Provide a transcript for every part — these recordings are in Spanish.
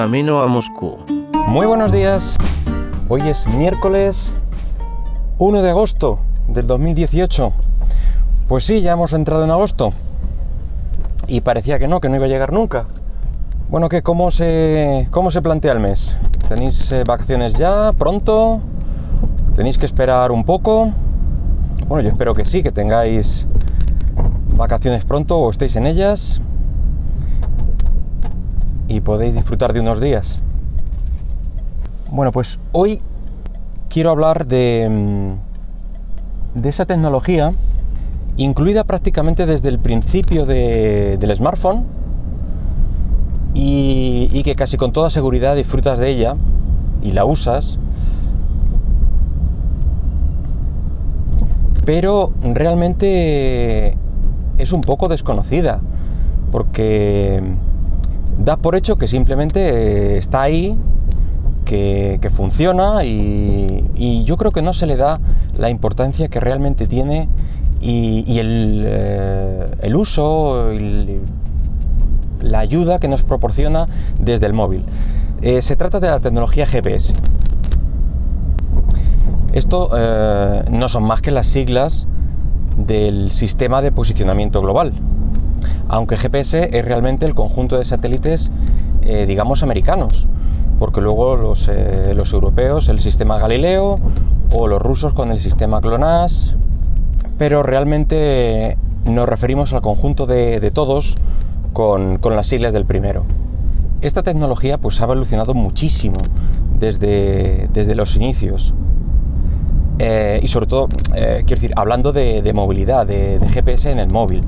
camino a Moscú. Muy buenos días. Hoy es miércoles 1 de agosto del 2018. Pues sí, ya hemos entrado en agosto. Y parecía que no, que no iba a llegar nunca. Bueno, ¿qué, cómo, se, ¿cómo se plantea el mes? ¿Tenéis eh, vacaciones ya? ¿Pronto? ¿Tenéis que esperar un poco? Bueno, yo espero que sí, que tengáis vacaciones pronto o estéis en ellas y podéis disfrutar de unos días. Bueno, pues hoy quiero hablar de, mm, de esa tecnología incluida prácticamente desde el principio del smartphone y, y que casi con toda seguridad disfrutas de ella y la usas, pero realmente es un poco desconocida, porque das por hecho que simplemente está ahí, que, funciona y, yo creo que no se le da la importancia que realmente tiene y, el, eh, el, uso, la ayuda que nos proporciona desde el móvil. Eh, se trata de la tecnología GPS. Esto eh, no son más que las siglas del sistema de posicionamiento global, aunque GPS es realmente el conjunto de satélites, eh, digamos, americanos, porque luego los, europeos el sistema Galileo o los rusos con el sistema GLONASS, pero realmente nos referimos al conjunto de, todos con, con las siglas del primero. Esta tecnología pues ha evolucionado muchísimo desde, desde los inicios. Eh, y sobre todo, eh, quiero decir, hablando de, movilidad, de, GPS en el móvil.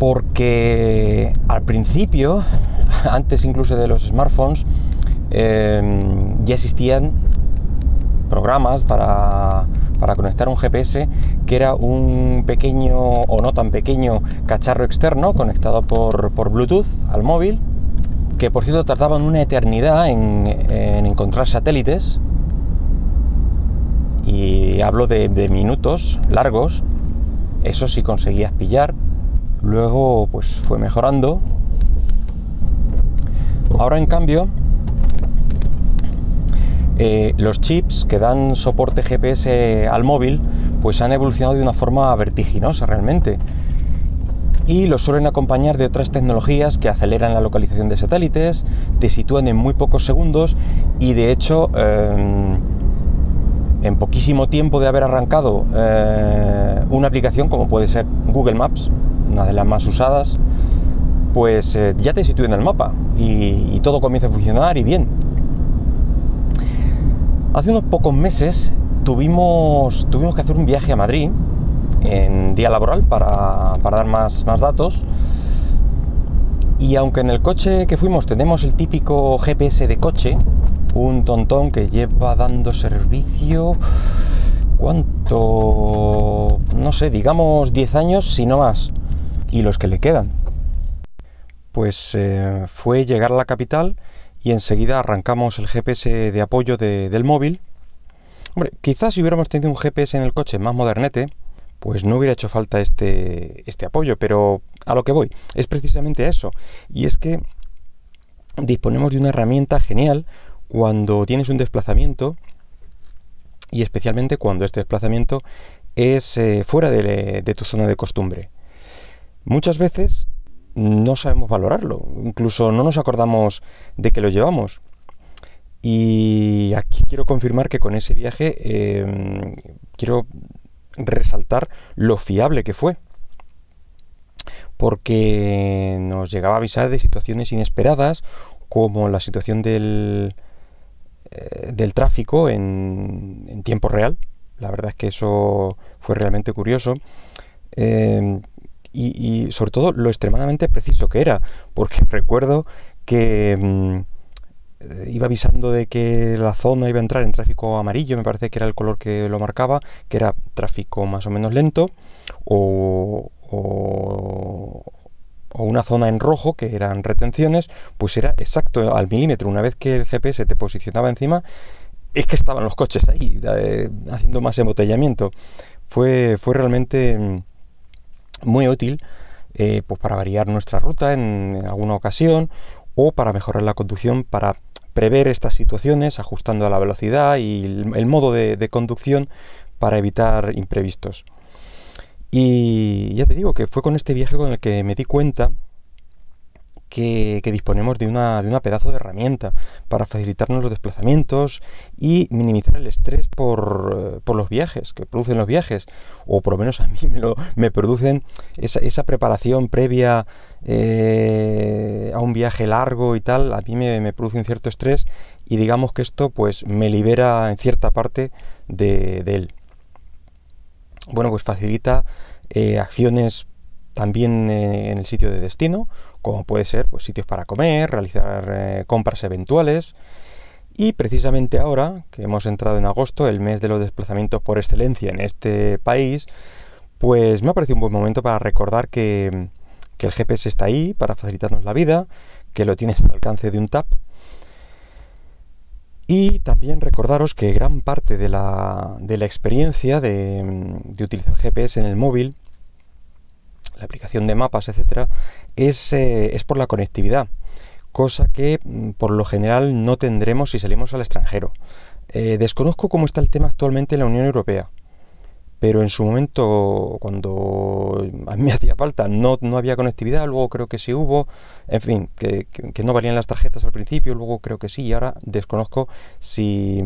Porque al principio, antes incluso de los smartphones, em, ya existían programas para, para conectar un GPS que era un pequeño o no tan pequeño cacharro externo conectado por, Bluetooth al móvil, que por cierto tardaban una eternidad en, encontrar satélites, y hablo de, minutos largos, eso sí conseguías pillar, luego pues fue mejorando, ahora en cambio eh, los chips que dan soporte GPS al móvil pues han evolucionado de una forma vertiginosa realmente. Y los suelen acompañar de otras tecnologías que aceleran la localización de satélites, te sitúan en muy pocos segundos y de hecho em, en poquísimo tiempo de haber arrancado eh, una aplicación como puede ser Google Maps, una de las más usadas, pues eh, ya te sitúa en el mapa y todo comienza a funcionar y bien. Hace unos pocos meses tuvimos, tuvimos que hacer un viaje a Madrid en día laboral para, dar más, más datos. Y aunque en el coche que fuimos tenemos el típico GPS de coche, un tontón que lleva dando servicio, ¿cuánto? No sé, digamos 10 años, si no más, y los que le quedan. Pues eh, fue llegar a la capital y enseguida arrancamos el GPS de apoyo del móvil. Hombre, quizás si hubiéramos tenido un GPS en el coche más modernete, pues no hubiera hecho falta este, este apoyo, pero a lo que voy, es precisamente eso. Y es que disponemos de una herramienta genial cuando tienes un desplazamiento y especialmente cuando este desplazamiento es eh, fuera de, de tu zona de costumbre. Muchas veces no sabemos valorarlo, incluso no nos acordamos de que lo llevamos. Y aquí quiero confirmar que con ese viaje em, quiero resaltar lo fiable que fue. Porque nos llegaba a avisar de situaciones inesperadas, como la situación del, eh, del tráfico en, en, tiempo real. La verdad es que eso fue realmente curioso. Em, y, sobre todo lo extremadamente preciso que era, porque recuerdo que mm, eh, iba avisando de que la zona iba a entrar en tráfico amarillo, me parece que era el color que lo marcaba, que era tráfico más o menos lento, o, o, una zona en rojo, que eran retenciones, pues era exacto al milímetro. Una vez que el GPS te posicionaba encima, es que estaban los coches ahí, eh, haciendo más embotellamiento. Fue, fue realmente mm, muy útil eh, pues para variar nuestra ruta en alguna ocasión o para mejorar la conducción, para prever estas situaciones ajustando a la velocidad y el, modo de conducción para evitar imprevistos. Y ya te digo que fue con este viaje con el que me di cuenta que, disponemos de una, de una pedazo de herramienta para facilitarnos los desplazamientos y minimizar el estrés por, por los viajes, que producen los viajes, o por lo menos a mí me, lo, me producen esa, esa preparación previa eh, a un viaje largo y tal, a mí me, me, produce un cierto estrés y digamos que esto pues me libera en cierta parte de, él. Bueno, pues facilita eh, acciones también en el sitio de destino, como puede ser pues, sitios para comer, realizar eh, compras eventuales. Y precisamente ahora, que hemos entrado en agosto, el mes de los desplazamientos por excelencia en este país, pues me ha parecido un buen momento para recordar que, el GPS está ahí para facilitarnos la vida, que lo tienes al alcance de un tap. Y también recordaros que gran parte de la, de la experiencia de, de utilizar el GPS en el móvil la aplicación de mapas, etcétera, es, eh, es por la conectividad, cosa que mm, por lo general no tendremos si salimos al extranjero. Eh, desconozco cómo está el tema actualmente en la Unión Europea, pero en su momento, cuando a mí me hacía falta, no, no había conectividad, luego creo que sí hubo, en fin, que, no valían las tarjetas al principio, luego creo que sí, y ahora desconozco si,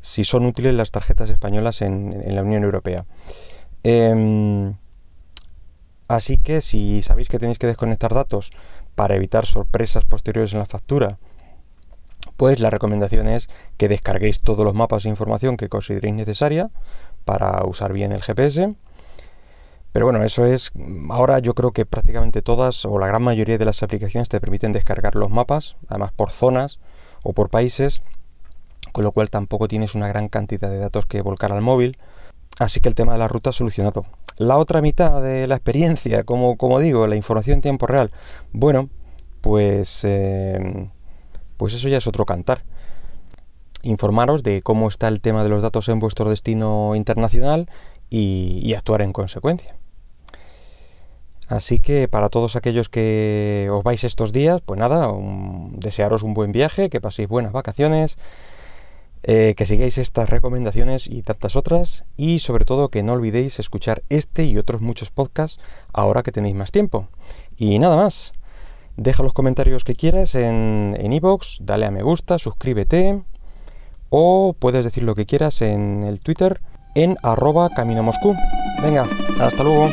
si son útiles las tarjetas españolas en, en la Unión Europea. Em, Así que si sabéis que tenéis que desconectar datos para evitar sorpresas posteriores en la factura, pues la recomendación es que descarguéis todos los mapas e información que consideréis necesaria para usar bien el GPS. Pero bueno, eso es, ahora yo creo que prácticamente todas o la gran mayoría de las aplicaciones te permiten descargar los mapas, además por zonas o por países, con lo cual tampoco tienes una gran cantidad de datos que volcar al móvil. Así que el tema de la ruta solucionado. La otra mitad de la experiencia, como, como digo, la información en tiempo real, bueno, pues, eh, pues eso ya es otro cantar. Informaros de cómo está el tema de los datos en vuestro destino internacional y, actuar en consecuencia. Así que para todos aquellos que os vais estos días, pues nada, desearos un buen viaje, que paséis buenas vacaciones eh, que sigáis estas recomendaciones y tantas otras y sobre todo que no olvidéis escuchar este y otros muchos podcasts ahora que tenéis más tiempo. Y nada más, deja los comentarios que quieras en iVoox, dale a me gusta, suscríbete o puedes decir lo que quieras en el Twitter en arroba camino Moscú. Venga, hasta luego.